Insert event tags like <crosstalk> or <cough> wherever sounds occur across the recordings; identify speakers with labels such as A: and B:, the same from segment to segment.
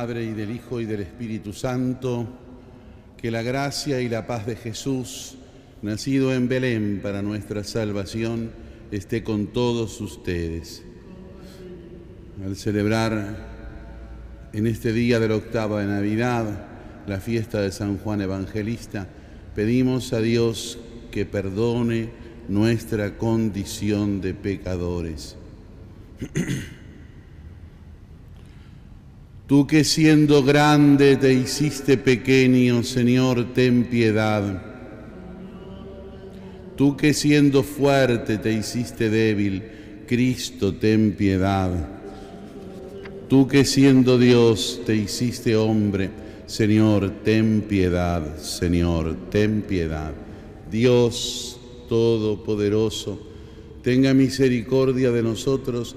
A: Padre y del Hijo y del Espíritu Santo, que la gracia y la paz de Jesús, nacido en Belén para nuestra salvación, esté con todos ustedes. Al celebrar en este día de la octava de Navidad la fiesta de San Juan Evangelista, pedimos a Dios que perdone nuestra condición de pecadores. <clears throat> Tú que siendo grande te hiciste pequeño, Señor, ten piedad. Tú que siendo fuerte te hiciste débil, Cristo, ten piedad. Tú que siendo Dios te hiciste hombre, Señor, ten piedad, Señor, ten piedad. Dios Todopoderoso, tenga misericordia de nosotros,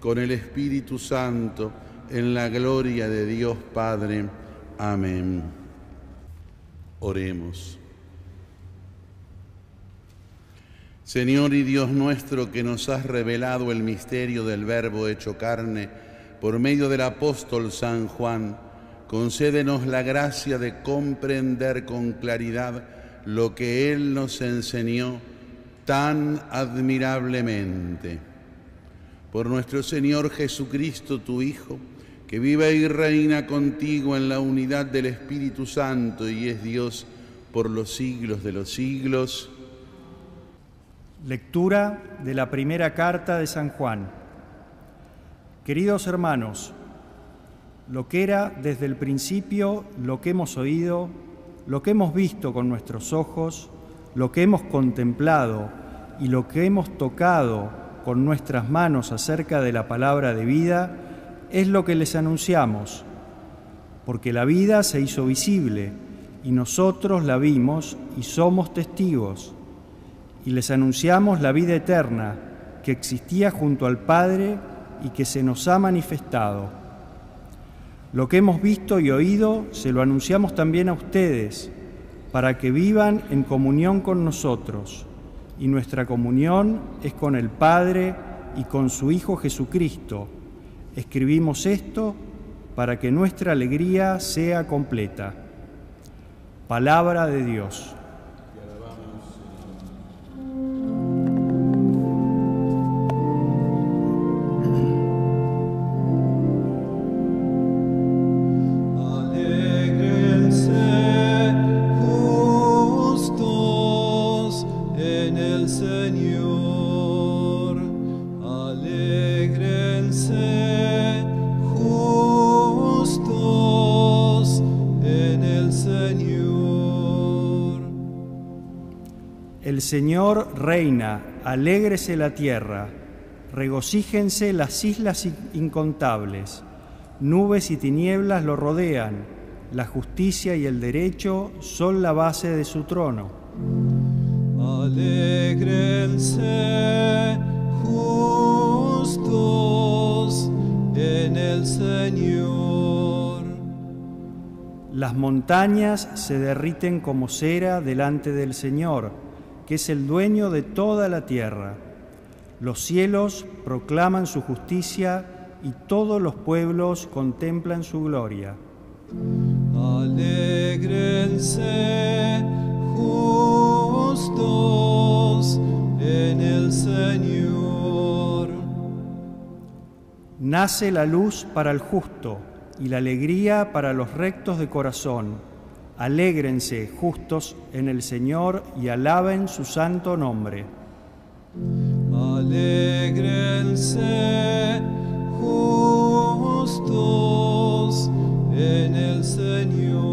A: con el Espíritu Santo, en la gloria de Dios Padre. Amén. Oremos. Señor y Dios nuestro, que nos has revelado el misterio del Verbo hecho carne por medio del apóstol San Juan, concédenos la gracia de comprender con claridad lo que Él nos enseñó tan admirablemente. Por nuestro Señor Jesucristo, tu Hijo, que vive y reina contigo en la unidad del Espíritu Santo y es Dios por los siglos de los siglos.
B: Lectura de la primera carta de San Juan. Queridos hermanos, lo que era desde el principio, lo que hemos oído, lo que hemos visto con nuestros ojos, lo que hemos contemplado y lo que hemos tocado con nuestras manos acerca de la palabra de vida, es lo que les anunciamos, porque la vida se hizo visible y nosotros la vimos y somos testigos, y les anunciamos la vida eterna que existía junto al Padre y que se nos ha manifestado. Lo que hemos visto y oído se lo anunciamos también a ustedes, para que vivan en comunión con nosotros. Y nuestra comunión es con el Padre y con su Hijo Jesucristo. Escribimos esto para que nuestra alegría sea completa. Palabra de Dios. Señor reina, alégrese la tierra, regocíjense las islas incontables, nubes y tinieblas lo rodean, la justicia y el derecho son la base de su trono.
C: Alégrense justos en el Señor.
B: Las montañas se derriten como cera delante del Señor que es el dueño de toda la tierra. Los cielos proclaman su justicia y todos los pueblos contemplan su gloria.
C: Alégrense justos en el Señor.
B: Nace la luz para el justo y la alegría para los rectos de corazón Alégrense justos en el Señor y alaben su santo nombre.
C: Alégrense justos en el Señor.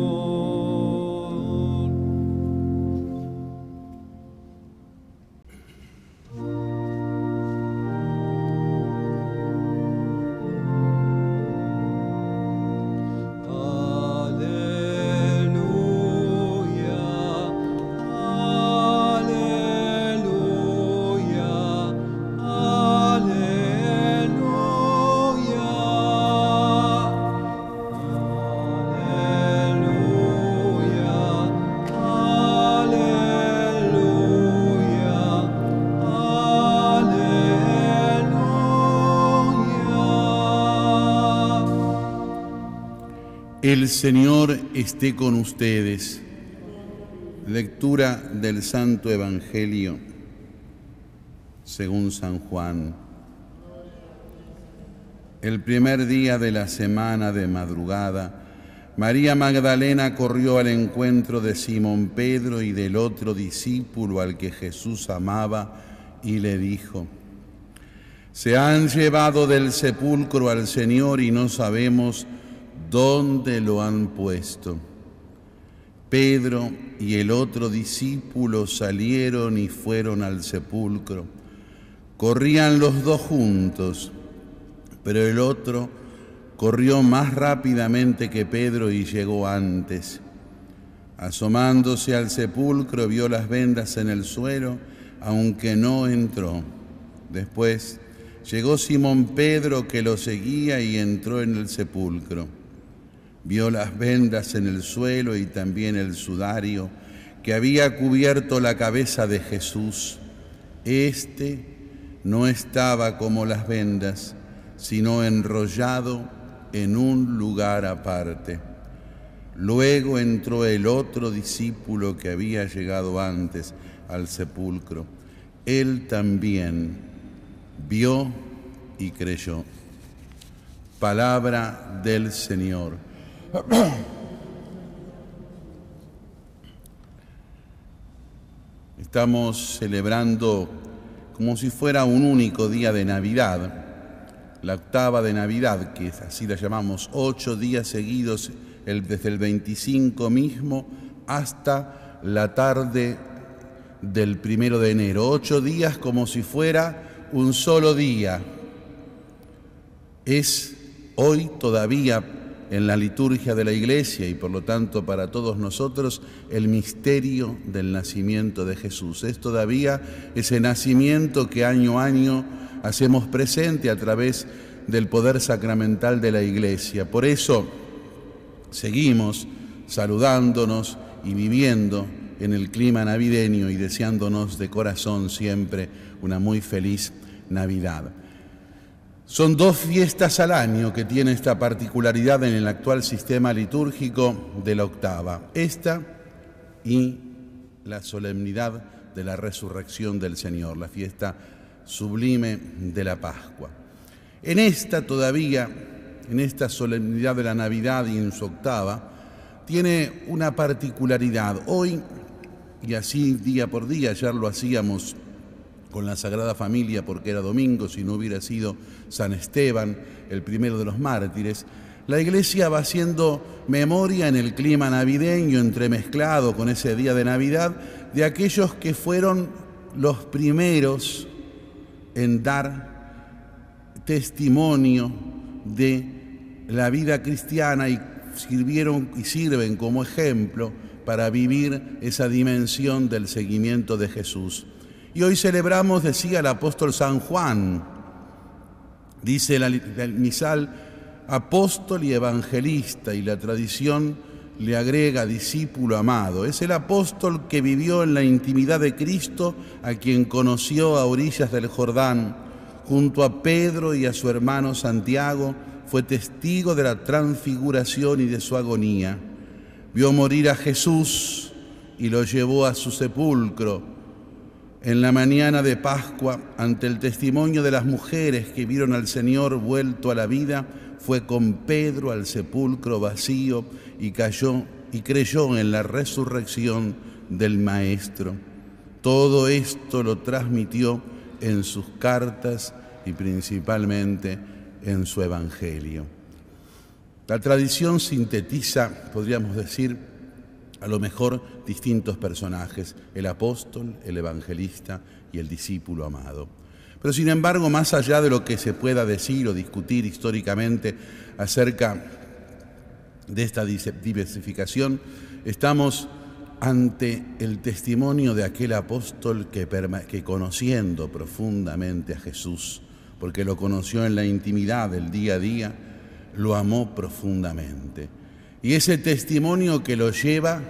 A: El Señor esté con ustedes. Lectura del Santo Evangelio según San Juan. El primer día de la semana de madrugada, María Magdalena corrió al encuentro de Simón Pedro y del otro discípulo al que Jesús amaba y le dijo, se han llevado del sepulcro al Señor y no sabemos dónde lo han puesto. Pedro y el otro discípulo salieron y fueron al sepulcro. Corrían los dos juntos, pero el otro corrió más rápidamente que Pedro y llegó antes. Asomándose al sepulcro vio las vendas en el suelo, aunque no entró. Después llegó Simón Pedro que lo seguía y entró en el sepulcro. Vio las vendas en el suelo y también el sudario que había cubierto la cabeza de Jesús. Este no estaba como las vendas, sino enrollado en un lugar aparte. Luego entró el otro discípulo que había llegado antes al sepulcro. Él también vio y creyó. Palabra del Señor. <coughs> Estamos celebrando como si fuera un único día de Navidad, la octava de Navidad, que así la llamamos, ocho días seguidos, desde el 25 mismo hasta la tarde del primero de enero, ocho días como si fuera un solo día. Es hoy todavía en la liturgia de la iglesia y por lo tanto para todos nosotros el misterio del nacimiento de Jesús. Es todavía ese nacimiento que año a año hacemos presente a través del poder sacramental de la iglesia. Por eso seguimos saludándonos y viviendo en el clima navideño y deseándonos de corazón siempre una muy feliz Navidad. Son dos fiestas al año que tiene esta particularidad en el actual sistema litúrgico de la octava. Esta y la solemnidad de la resurrección del Señor, la fiesta sublime de la Pascua. En esta todavía, en esta solemnidad de la Navidad y en su octava, tiene una particularidad. Hoy, y así día por día, ayer lo hacíamos con la Sagrada Familia porque era domingo, si no hubiera sido San Esteban, el primero de los mártires, la iglesia va haciendo memoria en el clima navideño, entremezclado con ese día de Navidad, de aquellos que fueron los primeros en dar testimonio de la vida cristiana y sirvieron y sirven como ejemplo para vivir esa dimensión del seguimiento de Jesús. Y hoy celebramos, decía el apóstol San Juan, dice el misal, apóstol y evangelista, y la tradición le agrega discípulo amado. Es el apóstol que vivió en la intimidad de Cristo, a quien conoció a orillas del Jordán, junto a Pedro y a su hermano Santiago, fue testigo de la transfiguración y de su agonía. Vio morir a Jesús y lo llevó a su sepulcro en la mañana de Pascua, ante el testimonio de las mujeres que vieron al Señor vuelto a la vida, fue con Pedro al sepulcro vacío y cayó y creyó en la resurrección del Maestro. Todo esto lo transmitió en sus cartas y principalmente en su Evangelio. La tradición sintetiza, podríamos decir, a lo mejor distintos personajes, el apóstol, el evangelista y el discípulo amado. Pero sin embargo, más allá de lo que se pueda decir o discutir históricamente acerca de esta diversificación, estamos ante el testimonio de aquel apóstol que, que, conociendo profundamente a Jesús, porque lo conoció en la intimidad del día a día, lo amó profundamente. Y ese testimonio que lo lleva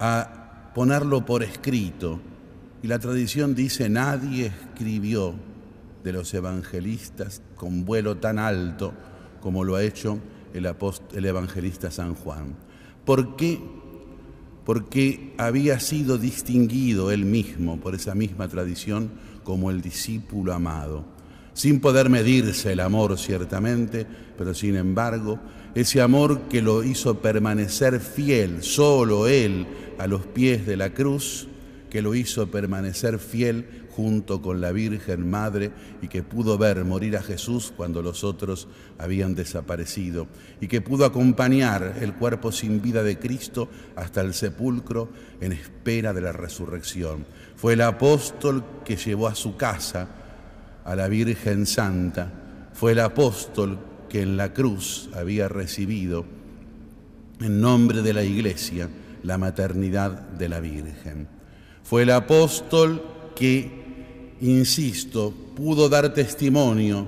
A: a ponerlo por escrito. Y la tradición dice, nadie escribió de los evangelistas con vuelo tan alto como lo ha hecho el, el evangelista San Juan. ¿Por qué? Porque había sido distinguido él mismo por esa misma tradición como el discípulo amado, sin poder medirse el amor ciertamente, pero sin embargo ese amor que lo hizo permanecer fiel, solo Él, a los pies de la cruz, que lo hizo permanecer fiel junto con la Virgen Madre y que pudo ver morir a Jesús cuando los otros habían desaparecido y que pudo acompañar el cuerpo sin vida de Cristo hasta el sepulcro en espera de la resurrección. Fue el apóstol que llevó a su casa a la Virgen Santa, fue el apóstol que en la cruz había recibido en nombre de la Iglesia la maternidad de la Virgen. Fue el apóstol que, insisto, pudo dar testimonio,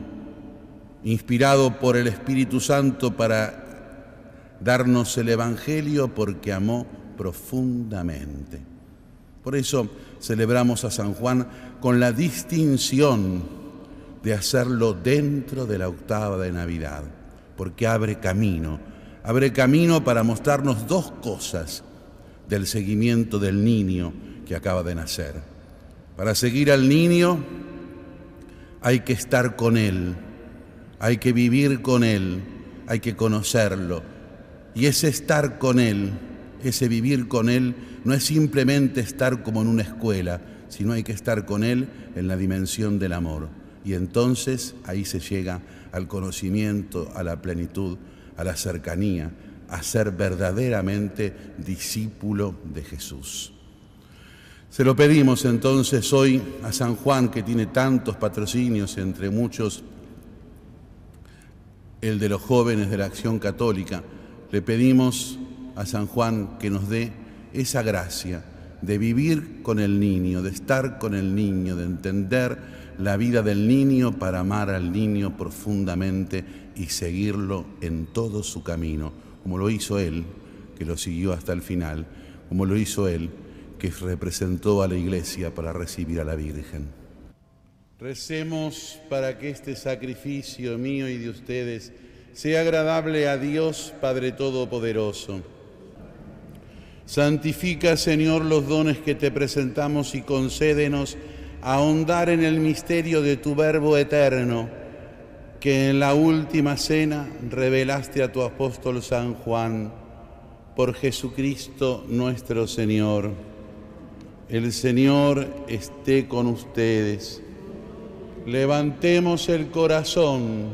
A: inspirado por el Espíritu Santo para darnos el Evangelio porque amó profundamente. Por eso celebramos a San Juan con la distinción de hacerlo dentro de la octava de Navidad, porque abre camino, abre camino para mostrarnos dos cosas del seguimiento del niño que acaba de nacer. Para seguir al niño hay que estar con él, hay que vivir con él, hay que conocerlo. Y ese estar con él, ese vivir con él, no es simplemente estar como en una escuela, sino hay que estar con él en la dimensión del amor. Y entonces ahí se llega al conocimiento, a la plenitud, a la cercanía, a ser verdaderamente discípulo de Jesús. Se lo pedimos entonces hoy a San Juan, que tiene tantos patrocinios, entre muchos el de los jóvenes de la acción católica. Le pedimos a San Juan que nos dé esa gracia de vivir con el niño, de estar con el niño, de entender la vida del niño para amar al niño profundamente y seguirlo en todo su camino, como lo hizo él, que lo siguió hasta el final, como lo hizo él, que representó a la iglesia para recibir a la Virgen. Recemos para que este sacrificio mío y de ustedes sea agradable a Dios Padre Todopoderoso. Santifica, Señor, los dones que te presentamos y concédenos ahondar en el misterio de tu Verbo eterno, que en la última cena revelaste a tu apóstol San Juan, por Jesucristo nuestro Señor. El Señor esté con ustedes. Levantemos el corazón.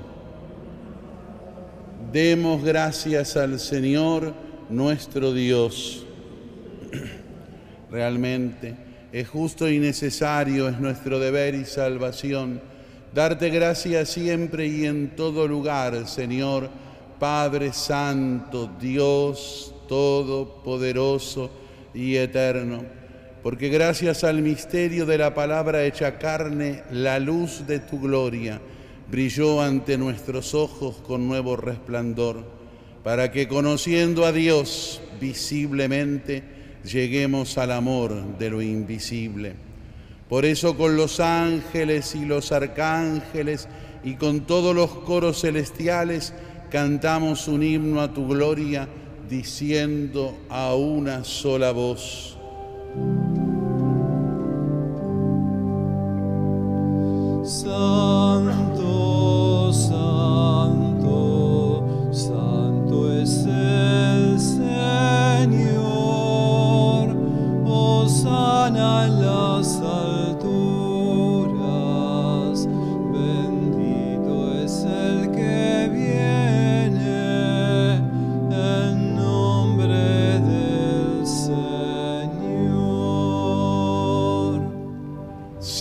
A: Demos gracias al Señor nuestro Dios. <clears throat> Realmente es justo y necesario, es nuestro deber y salvación, darte gracias siempre y en todo lugar, Señor, Padre Santo, Dios Todopoderoso y Eterno, porque gracias al misterio de la palabra hecha carne, la luz de tu gloria brilló ante nuestros ojos con nuevo resplandor, para que conociendo a Dios visiblemente, lleguemos al amor de lo invisible. Por eso con los ángeles y los arcángeles y con todos los coros celestiales cantamos un himno a tu gloria diciendo a una sola voz.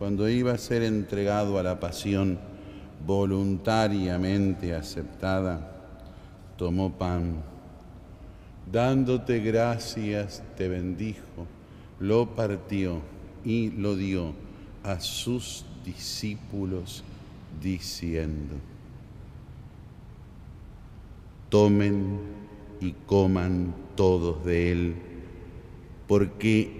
A: cuando iba a ser entregado a la pasión voluntariamente aceptada, tomó pan. Dándote gracias, te bendijo, lo partió y lo dio a sus discípulos diciendo, tomen y coman todos de él, porque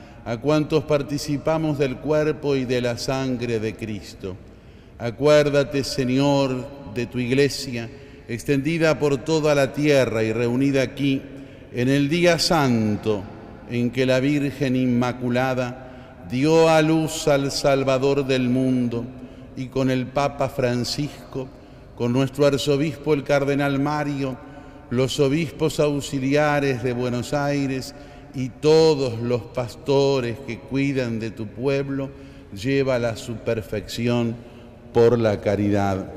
A: a cuantos participamos del cuerpo y de la sangre de Cristo. Acuérdate, Señor, de tu iglesia, extendida por toda la tierra y reunida aquí en el día santo en que la Virgen Inmaculada dio a luz al Salvador del mundo y con el Papa Francisco, con nuestro arzobispo el Cardenal Mario, los obispos auxiliares de Buenos Aires y todos los pastores que cuidan de tu pueblo, llévala a su perfección por la caridad.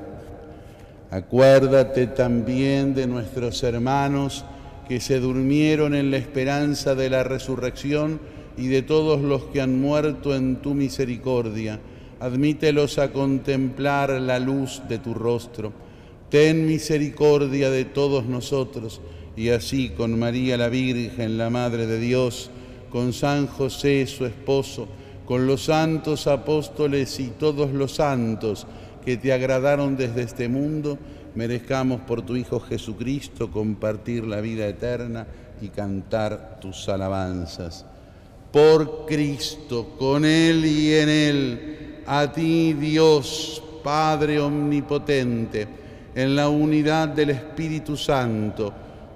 A: Acuérdate también de nuestros hermanos que se durmieron en la esperanza de la resurrección y de todos los que han muerto en tu misericordia. Admítelos a contemplar la luz de tu rostro. Ten misericordia de todos nosotros y así con María la Virgen, la Madre de Dios, con San José su esposo, con los santos apóstoles y todos los santos que te agradaron desde este mundo, merezcamos por tu Hijo Jesucristo compartir la vida eterna y cantar tus alabanzas. Por Cristo, con Él y en Él, a ti Dios, Padre Omnipotente, en la unidad del Espíritu Santo,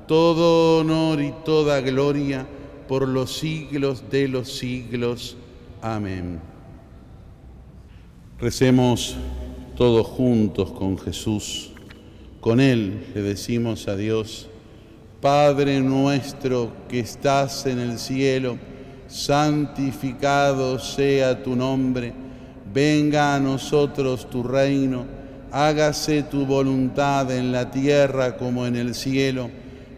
A: todo honor y toda gloria por los siglos de los siglos. Amén. Recemos todos juntos con Jesús. Con Él le decimos a Dios, Padre nuestro que estás en el cielo, santificado sea tu nombre, venga a nosotros tu reino, hágase tu voluntad en la tierra como en el cielo.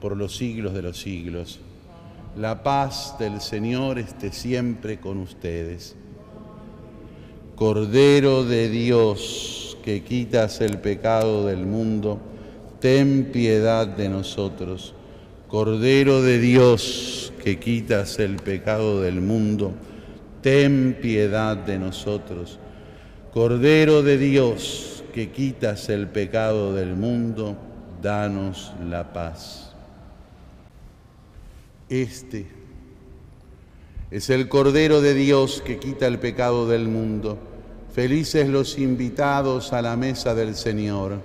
A: por los siglos de los siglos, la paz del Señor esté siempre con ustedes. Cordero de Dios, que quitas el pecado del mundo, ten piedad de nosotros. Cordero de Dios, que quitas el pecado del mundo, ten piedad de nosotros. Cordero de Dios, que quitas el pecado del mundo, danos la paz. Este es el Cordero de Dios que quita el pecado del mundo. Felices los invitados a la mesa del Señor.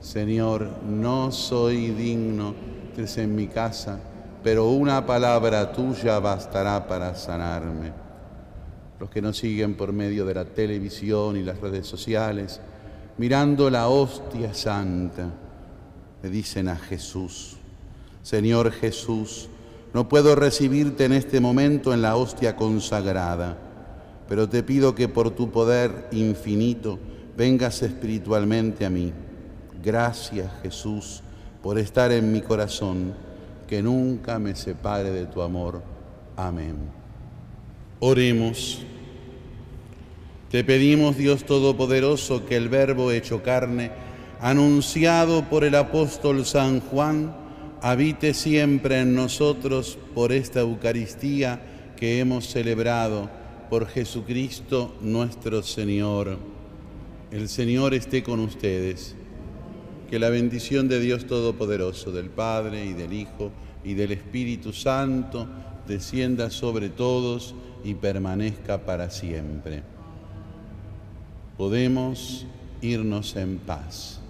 A: Señor, no soy digno de en mi casa, pero una palabra tuya bastará para sanarme. Los que nos siguen por medio de la televisión y las redes sociales, mirando la hostia santa, le dicen a Jesús, Señor Jesús, no puedo recibirte en este momento en la hostia consagrada, pero te pido que por tu poder infinito vengas espiritualmente a mí. Gracias Jesús por estar en mi corazón, que nunca me separe de tu amor. Amén. Oremos. Te pedimos, Dios Todopoderoso, que el Verbo hecho carne, anunciado por el apóstol San Juan, habite siempre en nosotros por esta Eucaristía que hemos celebrado por Jesucristo nuestro Señor. El Señor esté con ustedes. Que la bendición de Dios Todopoderoso, del Padre y del Hijo y del Espíritu Santo, descienda sobre todos y permanezca para siempre. Podemos irnos en paz.